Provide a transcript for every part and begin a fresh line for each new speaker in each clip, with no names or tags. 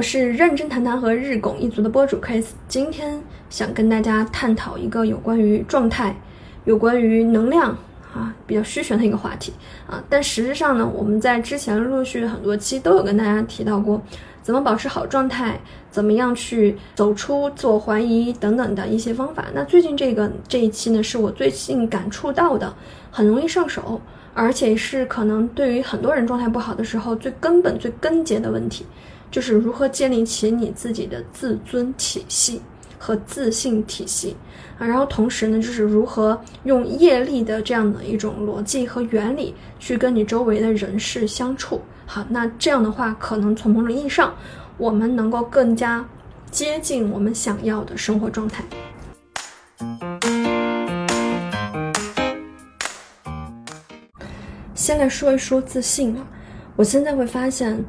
我是认真谈谈和日拱一族的播主 Chris，今天想跟大家探讨一个有关于状态、有关于能量啊比较虚玄的一个话题啊。但实质上呢，我们在之前陆续很多期都有跟大家提到过，怎么保持好状态，怎么样去走出自我怀疑等等的一些方法。那最近这个这一期呢，是我最近感触到的，很容易上手。而且是可能对于很多人状态不好的时候最根本、最根结的问题，就是如何建立起你自己的自尊体系和自信体系啊。然后同时呢，就是如何用业力的这样的一种逻辑和原理去跟你周围的人事相处。好，那这样的话，可能从某种意义上，我们能够更加接近我们想要的生活状态。先来说一说自信啊，我现在会发现，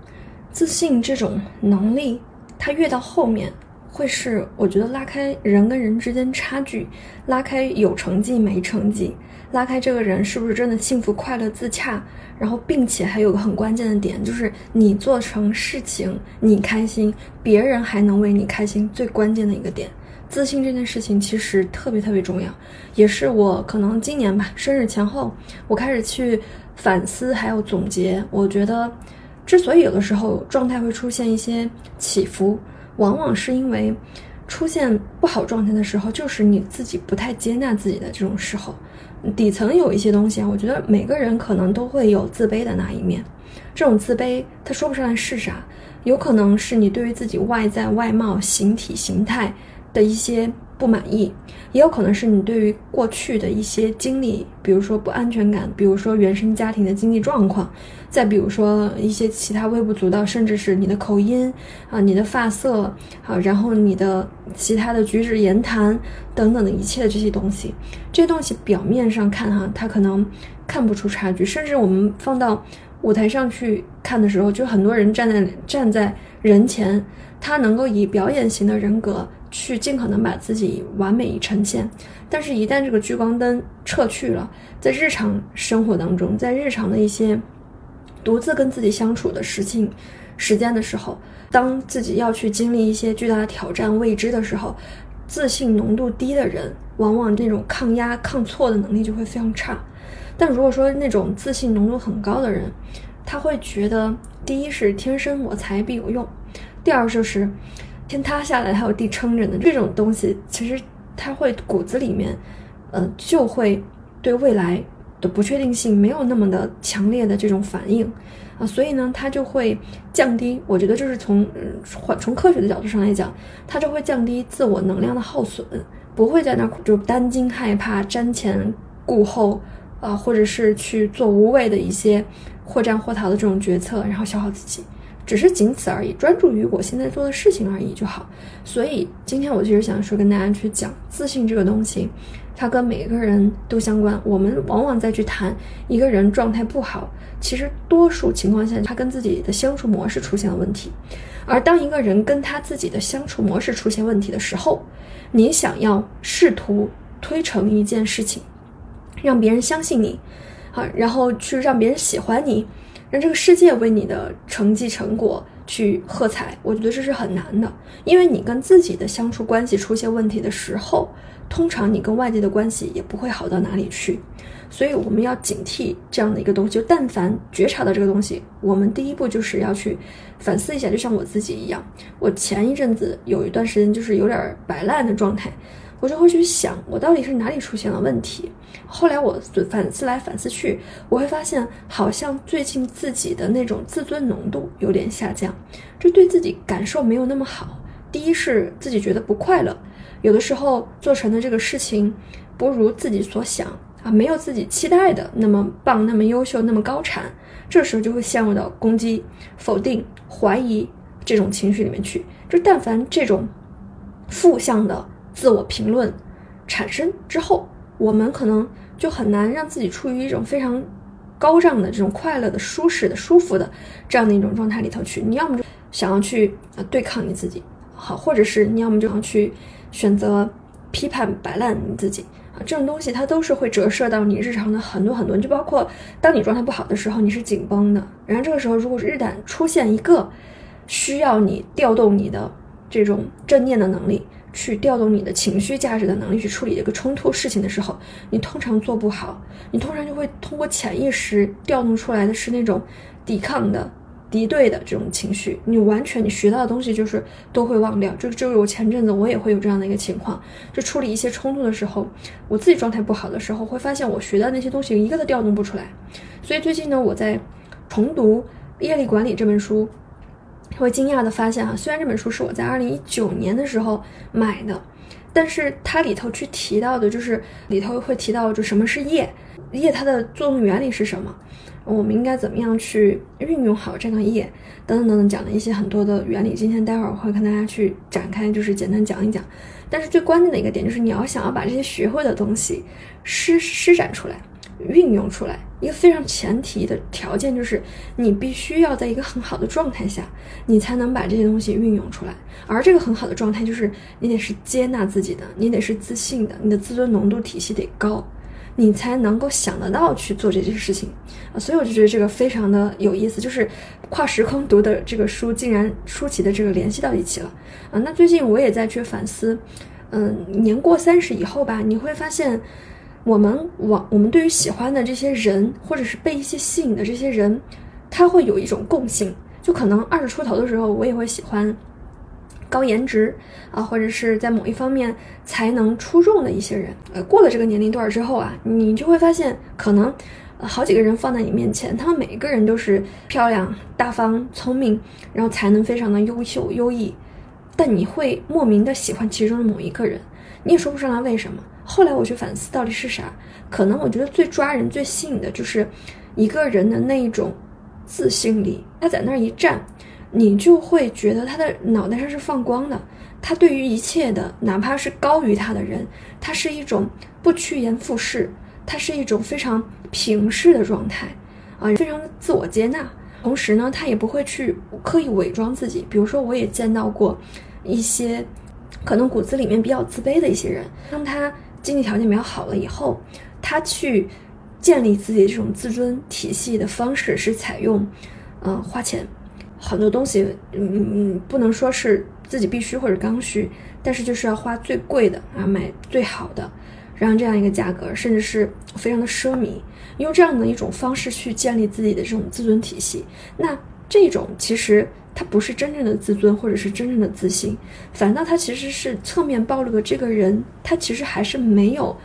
自信这种能力，它越到后面，会是我觉得拉开人跟人之间差距，拉开有成绩没成绩，拉开这个人是不是真的幸福快乐自洽，然后并且还有个很关键的点，就是你做成事情你开心，别人还能为你开心，最关键的一个点。自信这件事情其实特别特别重要，也是我可能今年吧，生日前后，我开始去反思还有总结。我觉得，之所以有的时候状态会出现一些起伏，往往是因为出现不好状态的时候，就是你自己不太接纳自己的这种时候。底层有一些东西啊，我觉得每个人可能都会有自卑的那一面。这种自卑，他说不上来是啥，有可能是你对于自己外在外貌、形体、形态。的一些不满意，也有可能是你对于过去的一些经历，比如说不安全感，比如说原生家庭的经济状况，再比如说一些其他微不足道，甚至是你的口音啊、你的发色啊，然后你的其他的举止言谈等等的一切的这些东西，这些东西表面上看哈，他可能看不出差距，甚至我们放到舞台上去看的时候，就很多人站在站在人前，他能够以表演型的人格。去尽可能把自己完美呈现，但是，一旦这个聚光灯撤去了，在日常生活当中，在日常的一些独自跟自己相处的事情、时间的时候，当自己要去经历一些巨大的挑战、未知的时候，自信浓度低的人，往往那种抗压、抗挫的能力就会非常差。但如果说那种自信浓度很高的人，他会觉得，第一是天生我材必有用，第二就是。天塌下来还有地撑着呢，这种东西其实它会骨子里面，呃，就会对未来的不确定性没有那么的强烈的这种反应啊，所以呢，它就会降低。我觉得就是从从科学的角度上来讲，它就会降低自我能量的耗损，不会在那儿就担惊害怕、瞻前顾后啊，或者是去做无谓的一些或战或逃的这种决策，然后消耗自己。只是仅此而已，专注于我现在做的事情而已就好。所以今天我其实想说，跟大家去讲自信这个东西，它跟每个人都相关。我们往往在去谈一个人状态不好，其实多数情况下，他跟自己的相处模式出现了问题。而当一个人跟他自己的相处模式出现问题的时候，你想要试图推成一件事情，让别人相信你，啊，然后去让别人喜欢你。让这个世界为你的成绩成果去喝彩，我觉得这是很难的，因为你跟自己的相处关系出现问题的时候，通常你跟外界的关系也不会好到哪里去，所以我们要警惕这样的一个东西。就但凡觉察到这个东西，我们第一步就是要去反思一下，就像我自己一样，我前一阵子有一段时间就是有点摆烂的状态。我就会去想，我到底是哪里出现了问题。后来我反思来反思去，我会发现，好像最近自己的那种自尊浓度有点下降，这对自己感受没有那么好。第一是自己觉得不快乐，有的时候做成的这个事情不如自己所想啊，没有自己期待的那么棒、那么优秀、那么高产，这时候就会陷入到攻击、否定、怀疑这种情绪里面去。就但凡这种负向的。自我评论产生之后，我们可能就很难让自己处于一种非常高涨的这种快乐的、舒适的、舒服的这样的一种状态里头去。你要么就想要去呃对抗你自己，好，或者是你要么就想去选择批判摆烂你自己啊。这种东西它都是会折射到你日常的很多很多，就包括当你状态不好的时候，你是紧绷的。然后这个时候，如果是日胆出现一个。需要你调动你的这种正念的能力，去调动你的情绪价值的能力去处理这个冲突事情的时候，你通常做不好，你通常就会通过潜意识调动出来的是那种抵抗的。敌对的这种情绪，你完全你学到的东西就是都会忘掉。就就是我前阵子我也会有这样的一个情况，就处理一些冲突的时候，我自己状态不好的时候，会发现我学的那些东西一个都调动不出来。所以最近呢，我在重读《业力管理》这本书，会惊讶的发现啊，虽然这本书是我在二零一九年的时候买的，但是它里头去提到的，就是里头会提到就什么是业，业它的作用原理是什么。我们应该怎么样去运用好这个业，等等等等，讲了一些很多的原理。今天待会儿我会跟大家去展开，就是简单讲一讲。但是最关键的一个点就是，你要想要把这些学会的东西施施展出来、运用出来，一个非常前提的条件就是，你必须要在一个很好的状态下，你才能把这些东西运用出来。而这个很好的状态就是，你得是接纳自己的，你得是自信的，你的自尊浓度体系得高。你才能够想得到去做这件事情啊，所以我就觉得这个非常的有意思，就是跨时空读的这个书，竟然出奇的这个联系到一起了啊。那最近我也在去反思，嗯，年过三十以后吧，你会发现，我们往我们对于喜欢的这些人，或者是被一些吸引的这些人，他会有一种共性，就可能二十出头的时候，我也会喜欢。高颜值啊，或者是在某一方面才能出众的一些人，呃，过了这个年龄段之后啊，你就会发现，可能好几个人放在你面前，他们每一个人都是漂亮、大方、聪明，然后才能非常的优秀、优异，但你会莫名的喜欢其中的某一个人，你也说不上来为什么。后来我去反思到底是啥，可能我觉得最抓人、最吸引的就是一个人的那一种自信力，他在那儿一站。你就会觉得他的脑袋上是放光的，他对于一切的，哪怕是高于他的人，他是一种不趋炎附势，他是一种非常平视的状态，啊，非常自我接纳。同时呢，他也不会去刻意伪装自己。比如说，我也见到过一些可能骨子里面比较自卑的一些人，当他经济条件比较好了以后，他去建立自己这种自尊体系的方式是采用，嗯，花钱。很多东西，嗯嗯，不能说是自己必须或者刚需，但是就是要花最贵的啊，买最好的，然后这样一个价格，甚至是非常的奢靡，用这样的一种方式去建立自己的这种自尊体系。那这种其实他不是真正的自尊，或者是真正的自信，反倒他其实是侧面暴露了这个人，他其实还是没有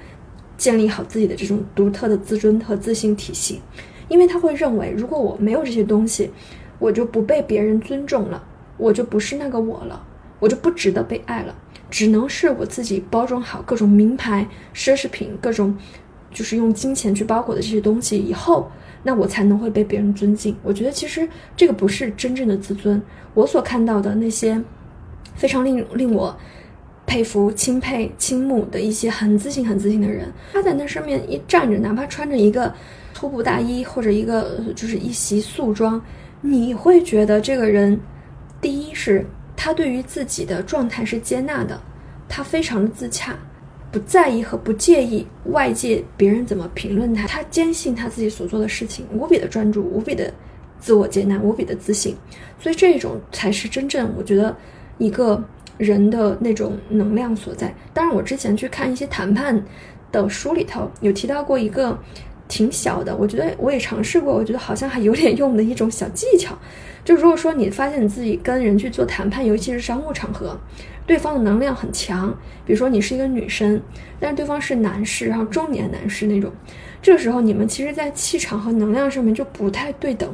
建立好自己的这种独特的自尊和自信体系，因为他会认为，如果我没有这些东西。我就不被别人尊重了，我就不是那个我了，我就不值得被爱了，只能是我自己包装好各种名牌、奢侈品，各种就是用金钱去包裹的这些东西以后，那我才能会被别人尊敬。我觉得其实这个不是真正的自尊。我所看到的那些非常令令我佩服、钦佩、倾慕的一些很自信、很自信的人，他在那上面一站着，哪怕穿着一个粗布大衣或者一个就是一袭素装。你会觉得这个人，第一是他对于自己的状态是接纳的，他非常的自洽，不在意和不介意外界别人怎么评论他，他坚信他自己所做的事情，无比的专注，无比的自我接纳，无比的自信，所以这种才是真正我觉得一个人的那种能量所在。当然，我之前去看一些谈判的书里头有提到过一个。挺小的，我觉得我也尝试过，我觉得好像还有点用的一种小技巧。就如果说你发现你自己跟人去做谈判，尤其是商务场合，对方的能量很强，比如说你是一个女生，但是对方是男士，然后中年男士那种，这个时候你们其实，在气场和能量上面就不太对等。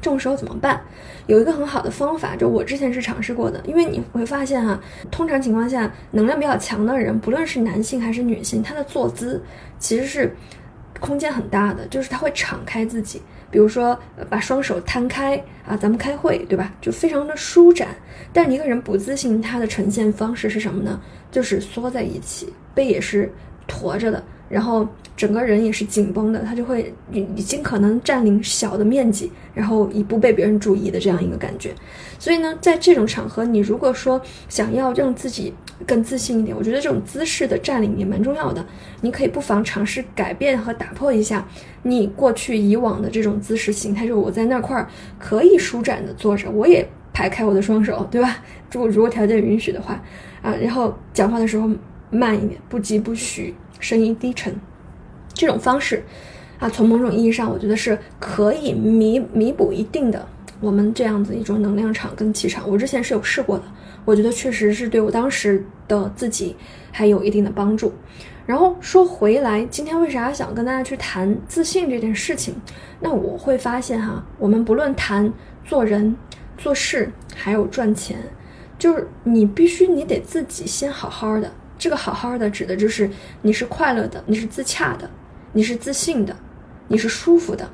这种时候怎么办？有一个很好的方法，就我之前是尝试过的，因为你会发现哈，通常情况下，能量比较强的人，不论是男性还是女性，他的坐姿其实是。空间很大的，就是他会敞开自己，比如说把双手摊开啊，咱们开会，对吧？就非常的舒展。但一个人不自信，他的呈现方式是什么呢？就是缩在一起，背也是驼着的，然后整个人也是紧绷的，他就会已经可能占领小的面积，然后以不被别人注意的这样一个感觉。所以呢，在这种场合，你如果说想要让自己更自信一点，我觉得这种姿势的占领也蛮重要的。你可以不妨尝试改变和打破一下你过去以往的这种姿势形态，就是我在那块儿可以舒展的坐着，我也排开我的双手，对吧？如果如果条件允许的话，啊，然后讲话的时候慢一点，不急不徐，声音低沉，这种方式，啊，从某种意义上，我觉得是可以弥弥补一定的我们这样子一种能量场跟气场。我之前是有试过的，我觉得确实是对我当时的自己还有一定的帮助。然后说回来，今天为啥想跟大家去谈自信这件事情？那我会发现哈，我们不论谈做人、做事，还有赚钱，就是你必须你得自己先好好的。这个好好的指的就是你是快乐的，你是自洽的，你是自信的，你是舒服的，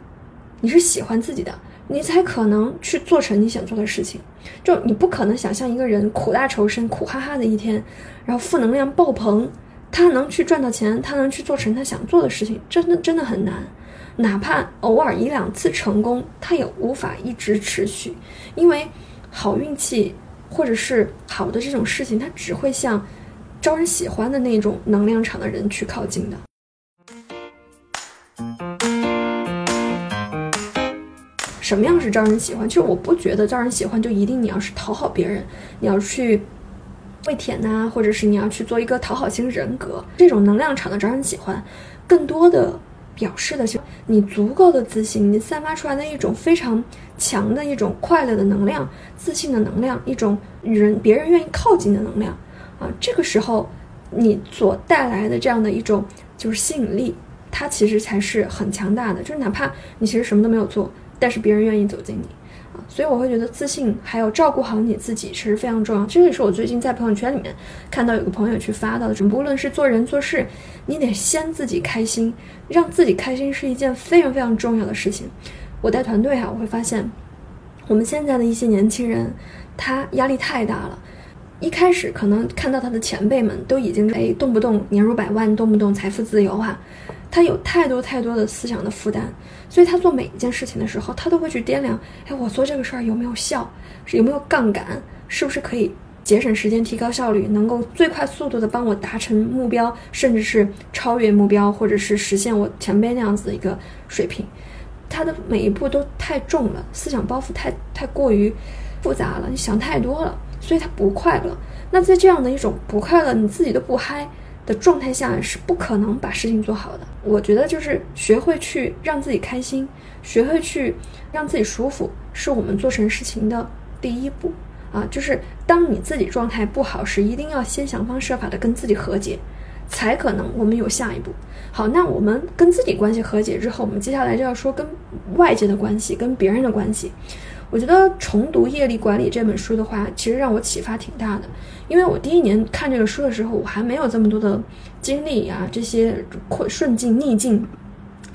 你是喜欢自己的，你才可能去做成你想做的事情。就你不可能想象一个人苦大仇深、苦哈哈的一天，然后负能量爆棚。他能去赚到钱，他能去做成他想做的事情，真的真的很难。哪怕偶尔一两次成功，他也无法一直持续，因为好运气或者是好的这种事情，它只会像招人喜欢的那种能量场的人去靠近的。什么样是招人喜欢？其实我不觉得招人喜欢就一定你要是讨好别人，你要去。会舔呐，或者是你要去做一个讨好型人格，这种能量场的招人喜欢，更多的表示的是你足够的自信，你散发出来的一种非常强的一种快乐的能量、自信的能量，一种与人别人愿意靠近的能量啊。这个时候你所带来的这样的一种就是吸引力，它其实才是很强大的。就是哪怕你其实什么都没有做，但是别人愿意走进你啊。所以我会觉得自信还有照顾好你自己其实非常重要。这个是我最近在朋友圈里面看到有个朋友去发到的，不论是做人做事，你得先自己开心，让自己开心是一件非常非常重要的事情。我带团队哈，我会发现我们现在的一些年轻人，他压力太大了。一开始可能看到他的前辈们都已经哎动不动年入百万，动不动财富自由啊。他有太多太多的思想的负担，所以他做每一件事情的时候，他都会去掂量：哎，我做这个事儿有没有效？有没有杠杆？是不是可以节省时间、提高效率，能够最快速度的帮我达成目标，甚至是超越目标，或者是实现我前辈那样子的一个水平？他的每一步都太重了，思想包袱太太过于复杂了，你想太多了，所以他不快乐。那在这样的一种不快乐，你自己都不嗨。的状态下是不可能把事情做好的。我觉得就是学会去让自己开心，学会去让自己舒服，是我们做成事情的第一步啊。就是当你自己状态不好时，一定要先想方设法的跟自己和解，才可能我们有下一步。好，那我们跟自己关系和解之后，我们接下来就要说跟外界的关系，跟别人的关系。我觉得重读《业力管理》这本书的话，其实让我启发挺大的。因为我第一年看这个书的时候，我还没有这么多的经历啊，这些困顺境、逆境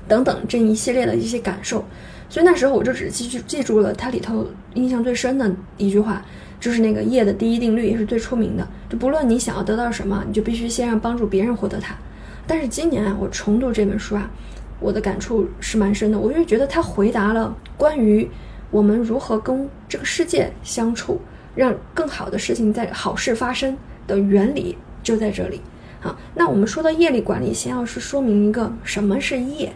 等等这一系列的一些感受，所以那时候我就只记住记住了它里头印象最深的一句话，就是那个业的第一定律，也是最出名的，就不论你想要得到什么，你就必须先让帮助别人获得它。但是今年啊，我重读这本书啊，我的感触是蛮深的，我就觉得它回答了关于。我们如何跟这个世界相处，让更好的事情在好事发生的原理就在这里。好，那我们说到业力管理，先要是说明一个什么是业。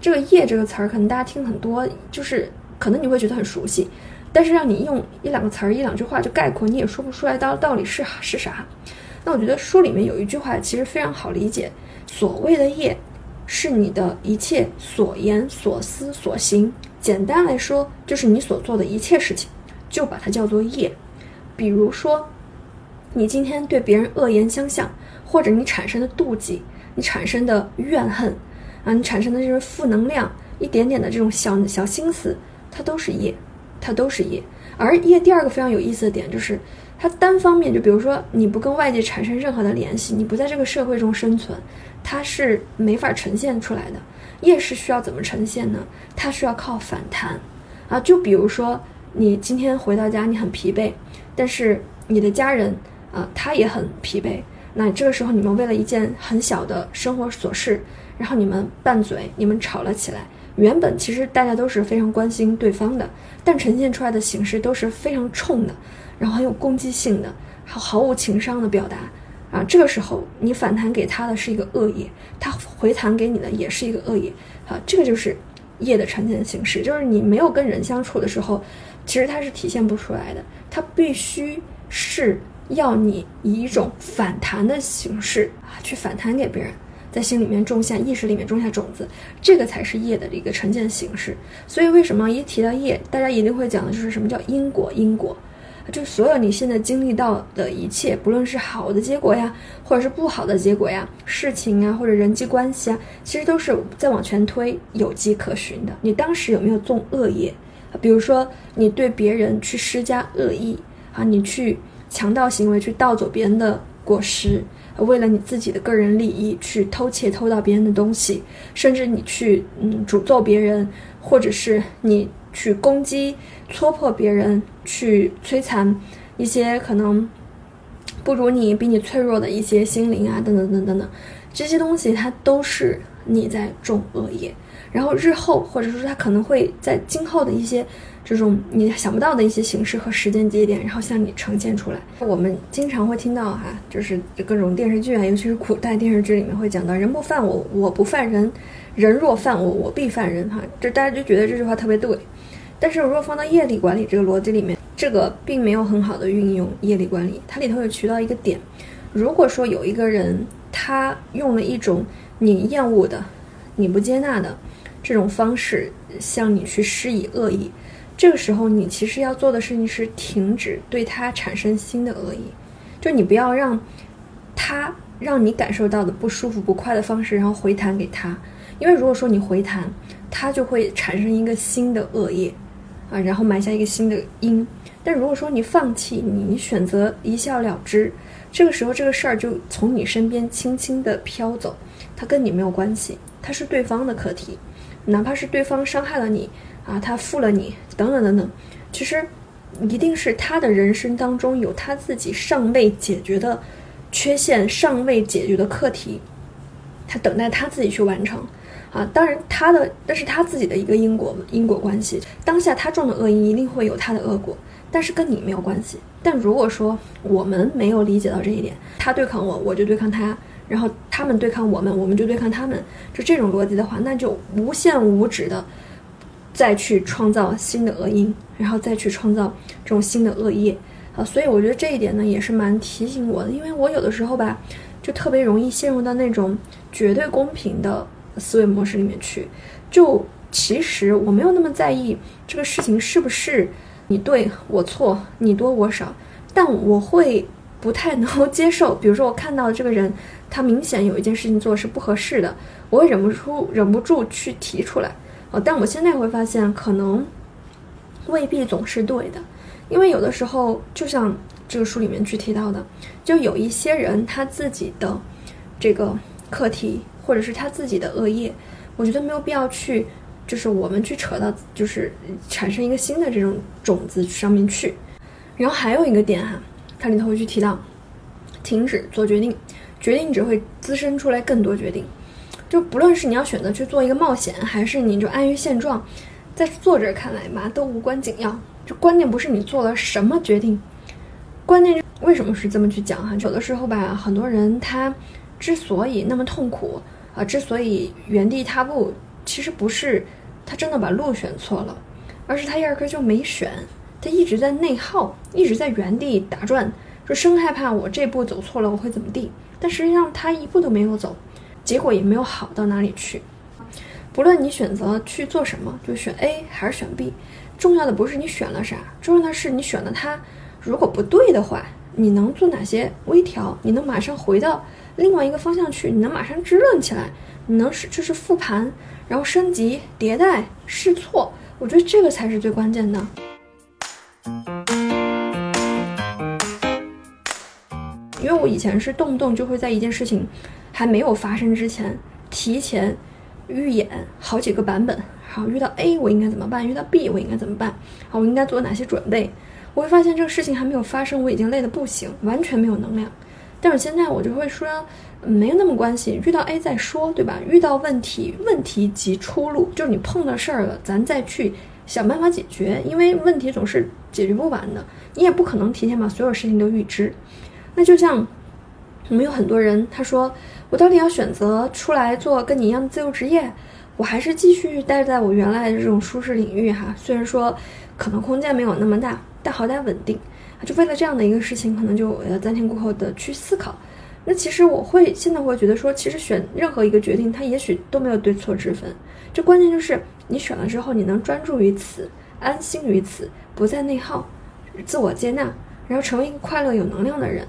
这个业这个词儿，可能大家听很多，就是可能你会觉得很熟悉，但是让你用一两个词儿、一两句话就概括，你也说不出来到到底是是啥。那我觉得书里面有一句话其实非常好理解，所谓的业，是你的一切所言、所思、所行。简单来说，就是你所做的一切事情，就把它叫做业。比如说，你今天对别人恶言相向，或者你产生的妒忌，你产生的怨恨，啊，你产生的这种负能量，一点点的这种小小心思，它都是业，它都是业。而业第二个非常有意思的点就是，它单方面就比如说你不跟外界产生任何的联系，你不在这个社会中生存，它是没法呈现出来的。夜市需要怎么呈现呢？它需要靠反弹，啊，就比如说你今天回到家，你很疲惫，但是你的家人啊，他也很疲惫。那这个时候，你们为了一件很小的生活琐事，然后你们拌嘴，你们吵了起来。原本其实大家都是非常关心对方的，但呈现出来的形式都是非常冲的，然后很有攻击性的，毫毫无情商的表达。啊，这个时候你反弹给他的是一个恶业，他回弹给你的也是一个恶业。啊，这个就是业的呈现形式，就是你没有跟人相处的时候，其实它是体现不出来的，它必须是要你以一种反弹的形式啊去反弹给别人。在心里面种下意识里面种下种子，这个才是业的一个呈现形式。所以为什么一提到业，大家一定会讲的就是什么叫因果？因果，就所有你现在经历到的一切，不论是好的结果呀，或者是不好的结果呀，事情啊，或者人际关系啊，其实都是在往前推有迹可循的。你当时有没有种恶业？比如说你对别人去施加恶意啊，你去强盗行为去盗走别人的果实。为了你自己的个人利益去偷窃、偷到别人的东西，甚至你去嗯诅咒别人，或者是你去攻击、戳破别人，去摧残一些可能不如你、比你脆弱的一些心灵啊，等等等等等，这些东西它都是你在种恶业。然后日后，或者说它可能会在今后的一些。这种你想不到的一些形式和时间节点，然后向你呈现出来。我们经常会听到哈，就是各种电视剧啊，尤其是古代电视剧里面会讲到“人不犯我，我不犯人；人若犯我，我必犯人”哈，就大家就觉得这句话特别对。但是如果放到业力管理这个逻辑里面，这个并没有很好的运用业力管理。它里头有提到一个点：如果说有一个人他用了一种你厌恶的、你不接纳的这种方式向你去施以恶意。这个时候，你其实要做的事情是停止对他产生新的恶意，就你不要让他让你感受到的不舒服、不快的方式，然后回弹给他。因为如果说你回弹，他就会产生一个新的恶业啊，然后埋下一个新的因。但如果说你放弃，你选择一笑了之，这个时候这个事儿就从你身边轻轻地飘走，它跟你没有关系，它是对方的课题，哪怕是对方伤害了你。啊，他负了你，等等等等，其实一定是他的人生当中有他自己尚未解决的缺陷，尚未解决的课题，他等待他自己去完成。啊，当然他的那是他自己的一个因果因果关系，当下他种的恶因一定会有他的恶果，但是跟你没有关系。但如果说我们没有理解到这一点，他对抗我，我就对抗他，然后他们对抗我们，我们就对抗他们，就这种逻辑的话，那就无限无止的。再去创造新的恶因，然后再去创造这种新的恶业啊，所以我觉得这一点呢也是蛮提醒我的，因为我有的时候吧，就特别容易陷入到那种绝对公平的思维模式里面去。就其实我没有那么在意这个事情是不是你对我错，你多我少，但我会不太能够接受。比如说我看到这个人，他明显有一件事情做是不合适的，我会忍不住忍不住去提出来。哦，但我现在会发现，可能未必总是对的，因为有的时候，就像这个书里面去提到的，就有一些人他自己的这个课题，或者是他自己的恶业，我觉得没有必要去，就是我们去扯到，就是产生一个新的这种种子上面去。然后还有一个点哈，它里头会去提到，停止做决定，决定只会滋生出来更多决定。就不论是你要选择去做一个冒险，还是你就安于现状，在作者看来嘛，都无关紧要。就关键不是你做了什么决定，关键为什么是这么去讲哈？有的时候吧，很多人他之所以那么痛苦啊，之所以原地踏步，其实不是他真的把路选错了，而是他压根就没选，他一直在内耗，一直在原地打转，就生害怕我这步走错了我会怎么地，但实际上他一步都没有走。结果也没有好到哪里去。不论你选择去做什么，就选 A 还是选 B，重要的不是你选了啥，重要的是你选了它。如果不对的话，你能做哪些微调？你能马上回到另外一个方向去？你能马上支棱起来？你能是就是复盘，然后升级迭代试错？我觉得这个才是最关键的。因为我以前是动不动就会在一件事情。还没有发生之前，提前预演好几个版本。好，遇到 A 我应该怎么办？遇到 B 我应该怎么办？好，我应该做哪些准备？我会发现这个事情还没有发生，我已经累得不行，完全没有能量。但是现在我就会说，没有那么关系，遇到 A 再说，对吧？遇到问题，问题即出路，就是你碰到事儿了，咱再去想办法解决。因为问题总是解决不完的，你也不可能提前把所有事情都预知。那就像我们有很多人，他说。我到底要选择出来做跟你一样的自由职业，我还是继续待在我原来的这种舒适领域哈。虽然说可能空间没有那么大，但好歹稳定。就为了这样的一个事情，可能就要瞻前顾后的去思考。那其实我会现在会觉得说，其实选任何一个决定，它也许都没有对错之分。这关键就是你选了之后，你能专注于此，安心于此，不再内耗，自我接纳，然后成为一个快乐有能量的人。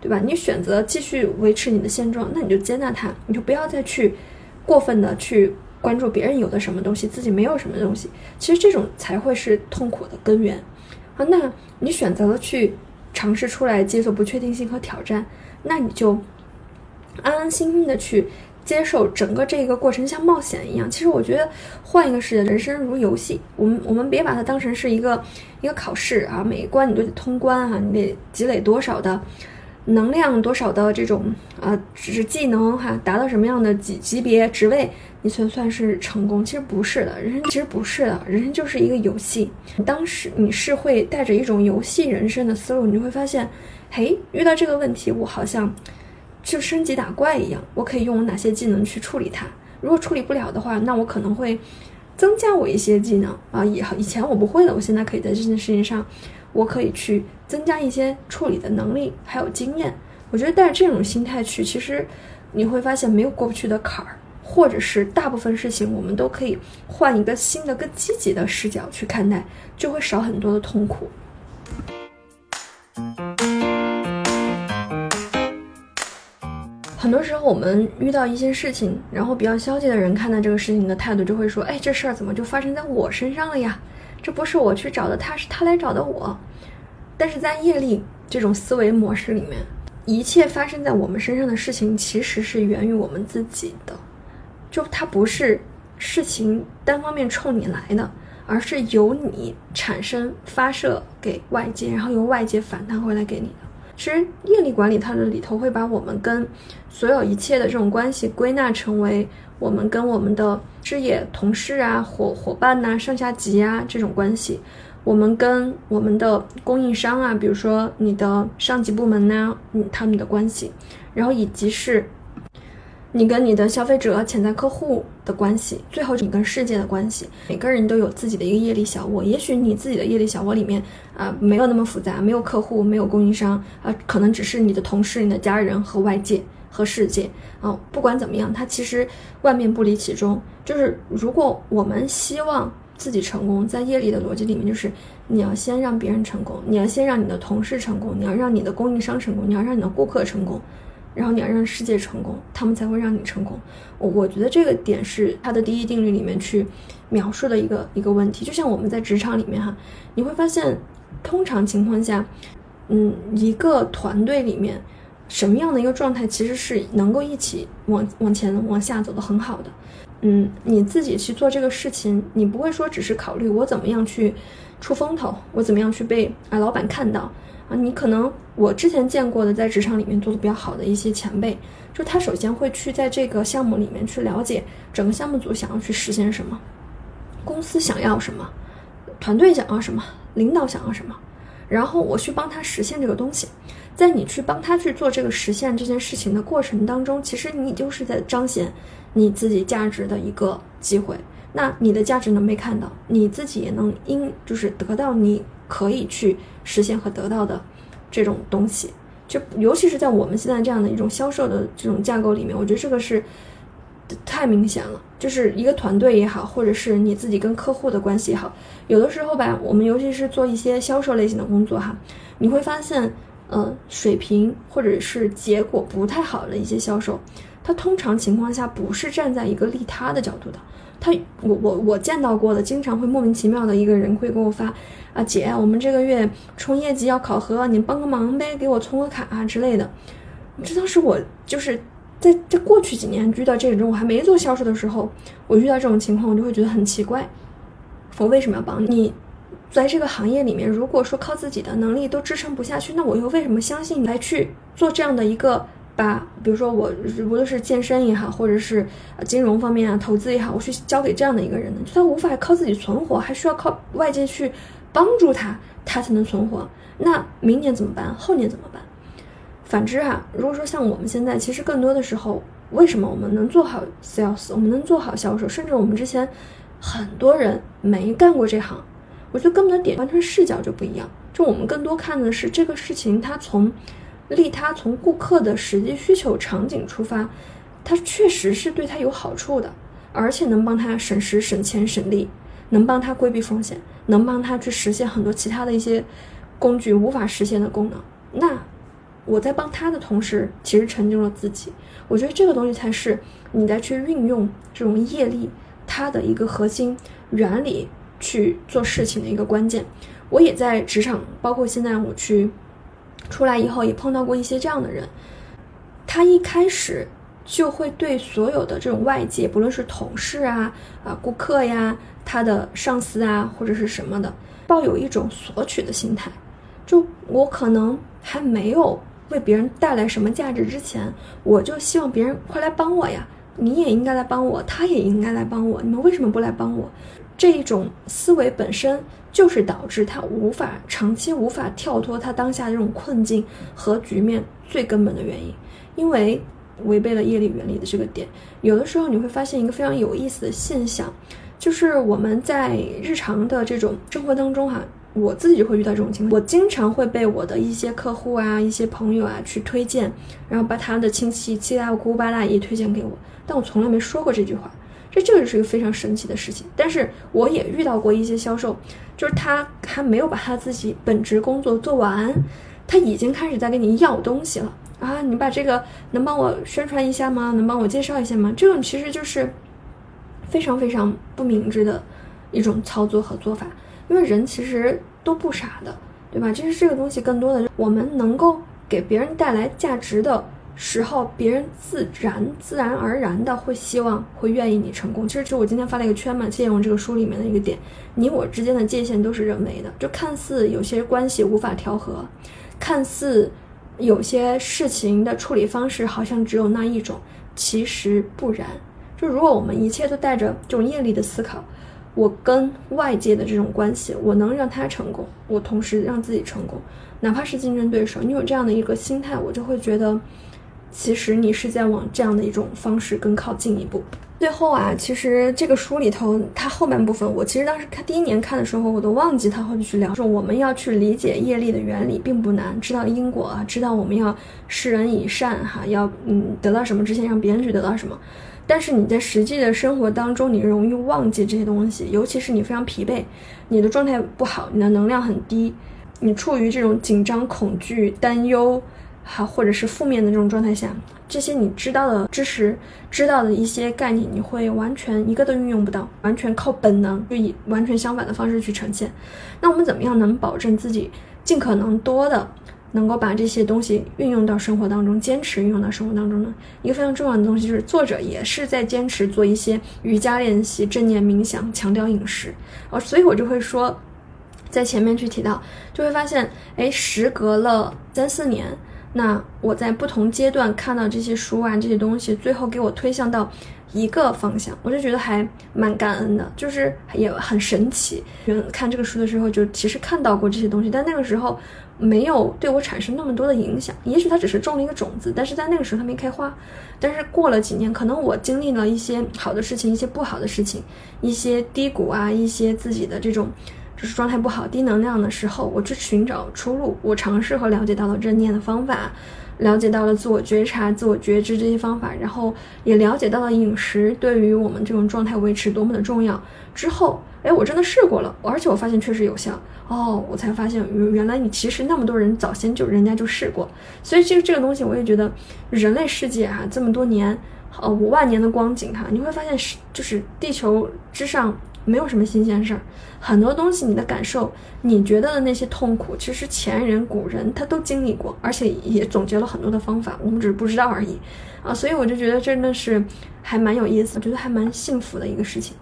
对吧？你选择继续维持你的现状，那你就接纳它，你就不要再去过分的去关注别人有的什么东西，自己没有什么东西。其实这种才会是痛苦的根源啊。那你选择了去尝试出来，接受不确定性和挑战，那你就安安心心的去接受整个这个过程，像冒险一样。其实我觉得换一个视角，人生如游戏，我们我们别把它当成是一个一个考试啊，每一关你都得通关啊，你得积累多少的。能量多少的这种啊，只是技能哈，达到什么样的级级别职位，你才算是成功？其实不是的，人生其实不是的，人生就是一个游戏。当时你是会带着一种游戏人生的思路，你就会发现，嘿，遇到这个问题，我好像就升级打怪一样，我可以用哪些技能去处理它？如果处理不了的话，那我可能会增加我一些技能啊，以以前我不会的，我现在可以在这件事情上。我可以去增加一些处理的能力，还有经验。我觉得带着这种心态去，其实你会发现没有过不去的坎儿，或者是大部分事情我们都可以换一个新的、更积极的视角去看待，就会少很多的痛苦。很多时候我们遇到一些事情，然后比较消极的人看待这个事情的态度就会说：“哎，这事儿怎么就发生在我身上了呀？”这不是我去找的他，是他来找的我。但是在业力这种思维模式里面，一切发生在我们身上的事情，其实是源于我们自己的。就它不是事情单方面冲你来的，而是由你产生发射给外界，然后由外界反弹回来给你的。其实业力管理它的里头会把我们跟所有一切的这种关系归纳成为。我们跟我们的事业同事啊、伙伙伴呐、上下级啊这种关系，我们跟我们的供应商啊，比如说你的上级部门呐，嗯，他们的关系，然后以及是你跟你的消费者、潜在客户的关系，最后你跟世界的关系。每个人都有自己的一个业力小我，也许你自己的业力小我里面啊没有那么复杂，没有客户，没有供应商啊，可能只是你的同事、你的家人和外界。和世界啊，不管怎么样，它其实万变不离其中。就是如果我们希望自己成功，在业力的逻辑里面，就是你要先让别人成功，你要先让你的同事成功，你要让你的供应商成功，你要让你的顾客成功，然后你要让世界成功，他们才会让你成功。我我觉得这个点是它的第一定律里面去描述的一个一个问题。就像我们在职场里面哈，你会发现，通常情况下，嗯，一个团队里面。什么样的一个状态，其实是能够一起往往前往下走的很好的。嗯，你自己去做这个事情，你不会说只是考虑我怎么样去出风头，我怎么样去被啊老板看到啊。你可能我之前见过的在职场里面做的比较好的一些前辈，就他首先会去在这个项目里面去了解整个项目组想要去实现什么，公司想要什么，团队想要什么，领导想要什么，然后我去帮他实现这个东西。在你去帮他去做这个实现这件事情的过程当中，其实你就是在彰显你自己价值的一个机会。那你的价值能被看到，你自己也能因就是得到你可以去实现和得到的这种东西。就尤其是在我们现在这样的一种销售的这种架构里面，我觉得这个是太明显了。就是一个团队也好，或者是你自己跟客户的关系也好，有的时候吧，我们尤其是做一些销售类型的工作哈，你会发现。呃，水平或者是结果不太好的一些销售，他通常情况下不是站在一个利他的角度的。他，我我我见到过的，经常会莫名其妙的一个人会给我发啊，姐，我们这个月冲业绩要考核，你帮个忙呗，给我充个卡啊之类的。这当时我就是在在过去几年遇到这种，我还没做销售的时候，我遇到这种情况，我就会觉得很奇怪，我为什么要帮你？在这个行业里面，如果说靠自己的能力都支撑不下去，那我又为什么相信你来去做这样的一个把，比如说我无论是健身也好，或者是金融方面啊投资也好，我去交给这样的一个人呢？就他无法靠自己存活，还需要靠外界去帮助他，他才能存活。那明年怎么办？后年怎么办？反之啊，如果说像我们现在，其实更多的时候，为什么我们能做好 sales，我们能做好销售，甚至我们之前很多人没干过这行，我觉得根本的点完全视角就不一样。就我们更多看的是这个事情，它从利他从顾客的实际需求场景出发，它确实是对他有好处的，而且能帮他省时省钱省力，能帮他规避风险，能帮他去实现很多其他的一些工具无法实现的功能。那我在帮他的同时，其实成就了自己。我觉得这个东西才是你在去运用这种业力它的一个核心原理去做事情的一个关键。我也在职场，包括现在我去出来以后，也碰到过一些这样的人。他一开始就会对所有的这种外界，不论是同事啊、啊顾客呀、他的上司啊，或者是什么的，抱有一种索取的心态。就我可能还没有为别人带来什么价值之前，我就希望别人快来帮我呀！你也应该来帮我，他也应该来帮我。你们为什么不来帮我？这一种思维本身。就是导致他无法长期无法跳脱他当下这种困境和局面最根本的原因，因为违背了业力原理的这个点。有的时候你会发现一个非常有意思的现象，就是我们在日常的这种生活当中哈，我自己就会遇到这种情况。我经常会被我的一些客户啊、一些朋友啊去推荐，然后把他的亲戚七大姑八大姨推荐给我，但我从来没说过这句话。这这个就是一个非常神奇的事情，但是我也遇到过一些销售，就是他还没有把他自己本职工作做完，他已经开始在跟你要东西了啊！你把这个能帮我宣传一下吗？能帮我介绍一下吗？这种其实就是非常非常不明智的一种操作和做法，因为人其实都不傻的，对吧？其实这个东西更多的，我们能够给别人带来价值的。时候，别人自然自然而然的会希望会愿意你成功。其实，就我今天发了一个圈嘛，借用这个书里面的一个点，你我之间的界限都是人为的，就看似有些关系无法调和，看似有些事情的处理方式好像只有那一种，其实不然。就如果我们一切都带着这种业力的思考，我跟外界的这种关系，我能让他成功，我同时让自己成功，哪怕是竞争对手，你有这样的一个心态，我就会觉得。其实你是在往这样的一种方式更靠近一步。最后啊，其实这个书里头，它后半部分，我其实当时看第一年看的时候，我都忘记他会去聊说我们要去理解业力的原理并不难，知道因果啊，知道我们要施人以善哈，要嗯得到什么之前让别人去得到什么。但是你在实际的生活当中，你容易忘记这些东西，尤其是你非常疲惫，你的状态不好，你的能量很低，你处于这种紧张、恐惧、担忧。好，或者是负面的这种状态下，这些你知道的知识、知道的一些概念，你会完全一个都运用不到，完全靠本能，就以完全相反的方式去呈现。那我们怎么样能保证自己尽可能多的能够把这些东西运用到生活当中，坚持运用到生活当中呢？一个非常重要的东西就是，作者也是在坚持做一些瑜伽练习、正念冥想，强调饮食。哦，所以我就会说，在前面去提到，就会发现，哎，时隔了三四年。那我在不同阶段看到这些书啊，这些东西，最后给我推向到一个方向，我就觉得还蛮感恩的，就是也很神奇。看这个书的时候，就其实看到过这些东西，但那个时候没有对我产生那么多的影响。也许它只是种了一个种子，但是在那个时候它没开花。但是过了几年，可能我经历了一些好的事情，一些不好的事情，一些低谷啊，一些自己的这种。就是状态不好、低能量的时候，我去寻找出路。我尝试和了解到了正念的方法，了解到了自我觉察、自我觉知这些方法，然后也了解到了饮食对于我们这种状态维持多么的重要。之后，哎，我真的试过了，而且我发现确实有效。哦，我才发现原来你其实那么多人早先就人家就试过。所以这个这个东西，我也觉得人类世界啊，这么多年，呃，五万年的光景哈，你会发现是就是地球之上。没有什么新鲜事儿，很多东西你的感受，你觉得的那些痛苦，其实前人古人他都经历过，而且也总结了很多的方法，我们只是不知道而已啊。所以我就觉得真的是还蛮有意思，我觉得还蛮幸福的一个事情。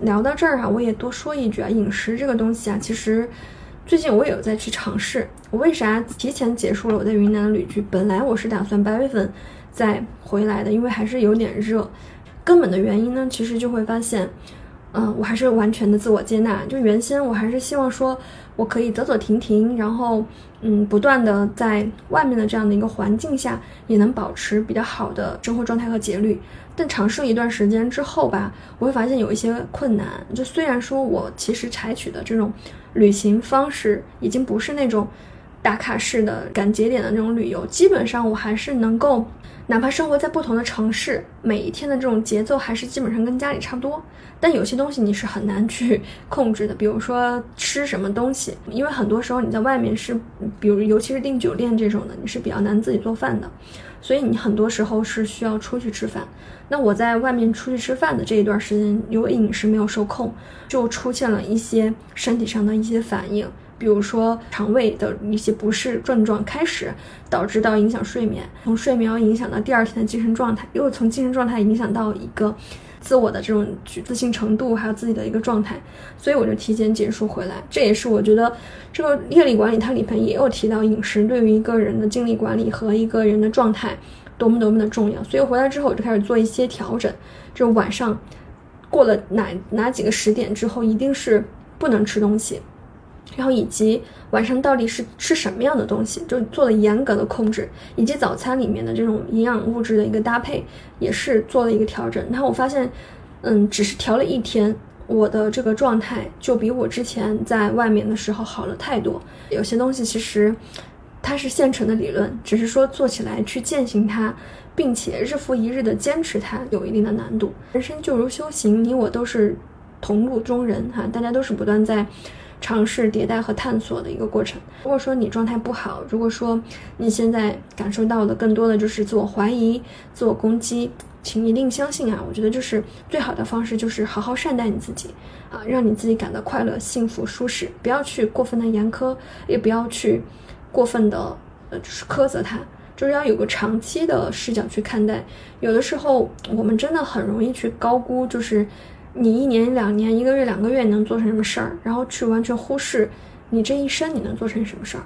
聊到这儿哈，我也多说一句啊，饮食这个东西啊，其实最近我也有在去尝试。我为啥提前结束了我在云南的旅居？本来我是打算八月份再回来的，因为还是有点热。根本的原因呢，其实就会发现。嗯，我还是完全的自我接纳。就原先我还是希望说，我可以走走停停，然后嗯，不断的在外面的这样的一个环境下，也能保持比较好的生活状态和节律。但尝试一段时间之后吧，我会发现有一些困难。就虽然说我其实采取的这种旅行方式，已经不是那种打卡式的赶节点的那种旅游，基本上我还是能够。哪怕生活在不同的城市，每一天的这种节奏还是基本上跟家里差不多。但有些东西你是很难去 控制的，比如说吃什么东西，因为很多时候你在外面是，比如尤其是订酒店这种的，你是比较难自己做饭的，所以你很多时候是需要出去吃饭。那我在外面出去吃饭的这一段时间，由于饮食没有受控，就出现了一些身体上的一些反应。比如说肠胃的一些不适症状开始，导致到影响睡眠，从睡眠影响到第二天的精神状态，又从精神状态影响到一个自我的这种自信程度，还有自己的一个状态，所以我就提前结束回来。这也是我觉得这个业力管理它里边也有提到饮食对于一个人的精力管理和一个人的状态多么多么的重要。所以回来之后我就开始做一些调整，就晚上过了哪哪几个时点之后，一定是不能吃东西。然后以及晚上到底是吃什么样的东西，就做了严格的控制，以及早餐里面的这种营养物质的一个搭配，也是做了一个调整。然后我发现，嗯，只是调了一天，我的这个状态就比我之前在外面的时候好了太多。有些东西其实它是现成的理论，只是说做起来去践行它，并且日复一日的坚持它，有一定的难度。人生就如修行，你我都是同路中人哈，大家都是不断在。尝试迭代和探索的一个过程。如果说你状态不好，如果说你现在感受到的更多的就是自我怀疑、自我攻击，请一定相信啊！我觉得就是最好的方式就是好好善待你自己啊，让你自己感到快乐、幸福、舒适，不要去过分的严苛，也不要去过分的呃就是苛责他，就是要有个长期的视角去看待。有的时候我们真的很容易去高估，就是。你一年、两年、一个月、两个月能做成什么事儿，然后去完全忽视你这一生你能做成什么事儿，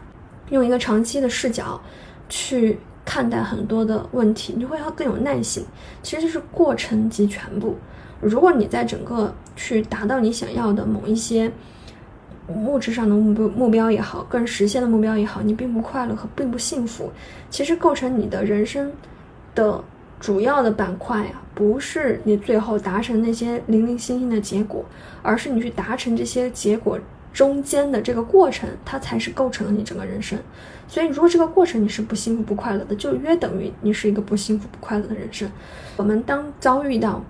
用一个长期的视角去看待很多的问题，你会要更有耐心。其实就是过程及全部。如果你在整个去达到你想要的某一些物质上的目标目标也好，个人实现的目标也好，你并不快乐和并不幸福，其实构成你的人生的。主要的板块啊，不是你最后达成那些零零星星的结果，而是你去达成这些结果中间的这个过程，它才是构成了你整个人生。所以，如果这个过程你是不幸福不快乐的，就约等于你是一个不幸福不快乐的人生。我们当遭遇到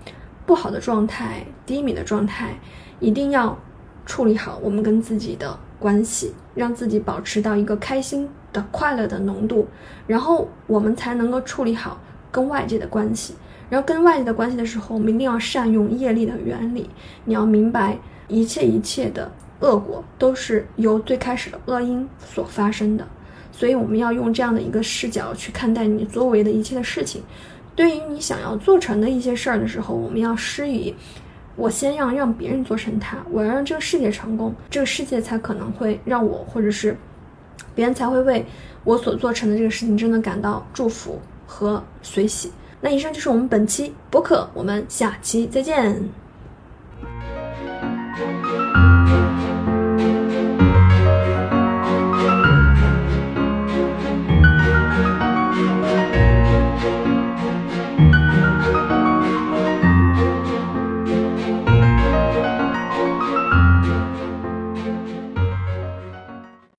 不好的状态、低迷的状态，一定要处理好我们跟自己的关系，让自己保持到一个开心的、快乐的浓度，然后我们才能够处理好。跟外界的关系，然后跟外界的关系的时候，我们一定要善用业力的原理。你要明白，一切一切的恶果都是由最开始的恶因所发生的。所以，我们要用这样的一个视角去看待你周围的一切的事情。对于你想要做成的一些事儿的时候，我们要施以我先让让别人做成它，我要让这个世界成功，这个世界才可能会让我，或者是别人才会为我所做成的这个事情真的感到祝福。和随喜。那以上就是我们本期播客，我们下期再见。